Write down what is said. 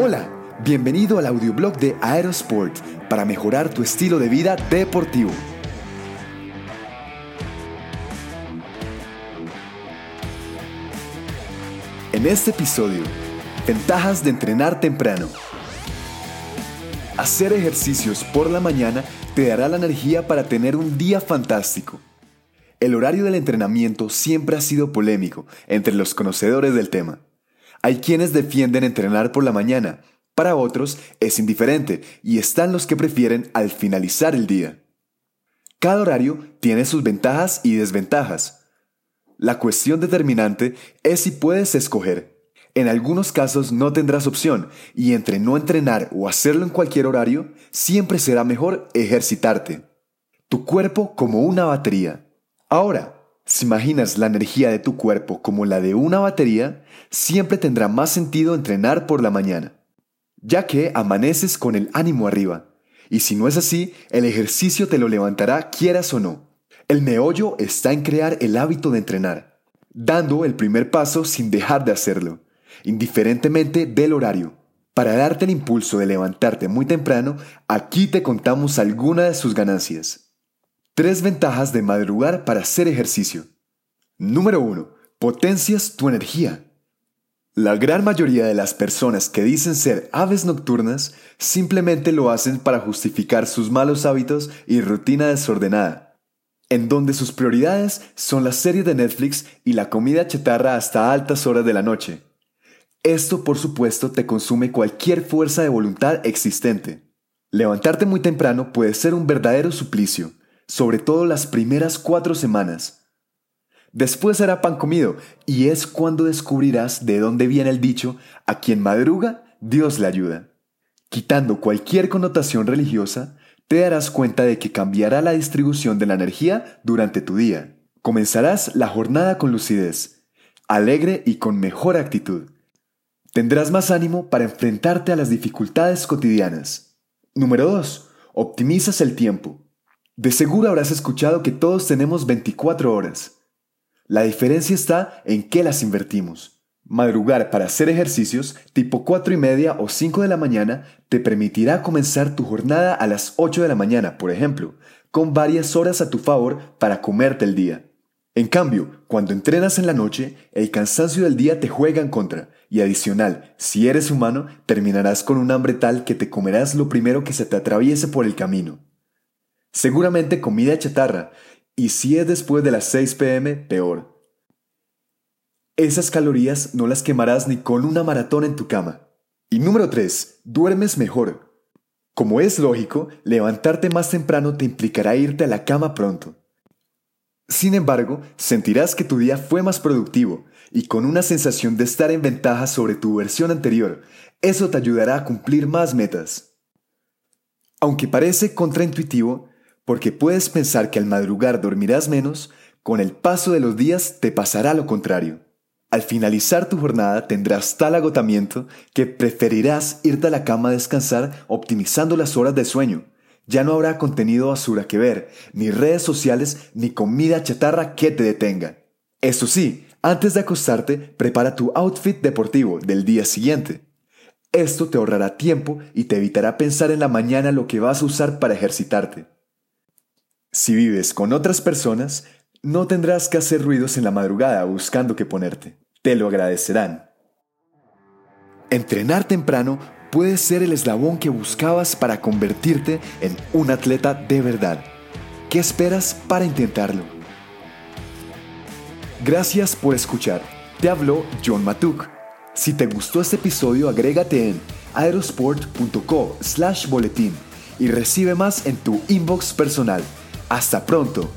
Hola, bienvenido al audioblog de Aerosport para mejorar tu estilo de vida deportivo. En este episodio, ventajas de entrenar temprano. Hacer ejercicios por la mañana te dará la energía para tener un día fantástico. El horario del entrenamiento siempre ha sido polémico entre los conocedores del tema. Hay quienes defienden entrenar por la mañana, para otros es indiferente y están los que prefieren al finalizar el día. Cada horario tiene sus ventajas y desventajas. La cuestión determinante es si puedes escoger. En algunos casos no tendrás opción y entre no entrenar o hacerlo en cualquier horario, siempre será mejor ejercitarte. Tu cuerpo como una batería. Ahora, si imaginas la energía de tu cuerpo como la de una batería, siempre tendrá más sentido entrenar por la mañana, ya que amaneces con el ánimo arriba, y si no es así, el ejercicio te lo levantará quieras o no. El meollo está en crear el hábito de entrenar, dando el primer paso sin dejar de hacerlo, indiferentemente del horario. Para darte el impulso de levantarte muy temprano, aquí te contamos algunas de sus ganancias. Tres ventajas de madrugar para hacer ejercicio. Número 1. Potencias tu energía. La gran mayoría de las personas que dicen ser aves nocturnas simplemente lo hacen para justificar sus malos hábitos y rutina desordenada, en donde sus prioridades son las series de Netflix y la comida chatarra hasta altas horas de la noche. Esto por supuesto te consume cualquier fuerza de voluntad existente. Levantarte muy temprano puede ser un verdadero suplicio sobre todo las primeras cuatro semanas. Después será pan comido, y es cuando descubrirás de dónde viene el dicho, a quien madruga, Dios le ayuda. Quitando cualquier connotación religiosa, te darás cuenta de que cambiará la distribución de la energía durante tu día. Comenzarás la jornada con lucidez, alegre y con mejor actitud. Tendrás más ánimo para enfrentarte a las dificultades cotidianas. Número 2. Optimizas el tiempo. De seguro habrás escuchado que todos tenemos 24 horas. La diferencia está en qué las invertimos. Madrugar para hacer ejercicios tipo 4 y media o 5 de la mañana te permitirá comenzar tu jornada a las 8 de la mañana, por ejemplo, con varias horas a tu favor para comerte el día. En cambio, cuando entrenas en la noche, el cansancio del día te juega en contra, y adicional, si eres humano, terminarás con un hambre tal que te comerás lo primero que se te atraviese por el camino. Seguramente comida chatarra, y si es después de las 6 pm, peor. Esas calorías no las quemarás ni con una maratón en tu cama. Y número 3. Duermes mejor. Como es lógico, levantarte más temprano te implicará irte a la cama pronto. Sin embargo, sentirás que tu día fue más productivo y con una sensación de estar en ventaja sobre tu versión anterior. Eso te ayudará a cumplir más metas. Aunque parece contraintuitivo, porque puedes pensar que al madrugar dormirás menos, con el paso de los días te pasará lo contrario. Al finalizar tu jornada tendrás tal agotamiento que preferirás irte a la cama a descansar optimizando las horas de sueño. Ya no habrá contenido basura que ver, ni redes sociales, ni comida chatarra que te detenga. Eso sí, antes de acostarte, prepara tu outfit deportivo del día siguiente. Esto te ahorrará tiempo y te evitará pensar en la mañana lo que vas a usar para ejercitarte. Si vives con otras personas, no tendrás que hacer ruidos en la madrugada buscando qué ponerte. Te lo agradecerán. Entrenar temprano puede ser el eslabón que buscabas para convertirte en un atleta de verdad. ¿Qué esperas para intentarlo? Gracias por escuchar. Te habló John Matuk. Si te gustó este episodio, agrégate en aerosport.co slash boletín y recibe más en tu inbox personal. Hasta pronto.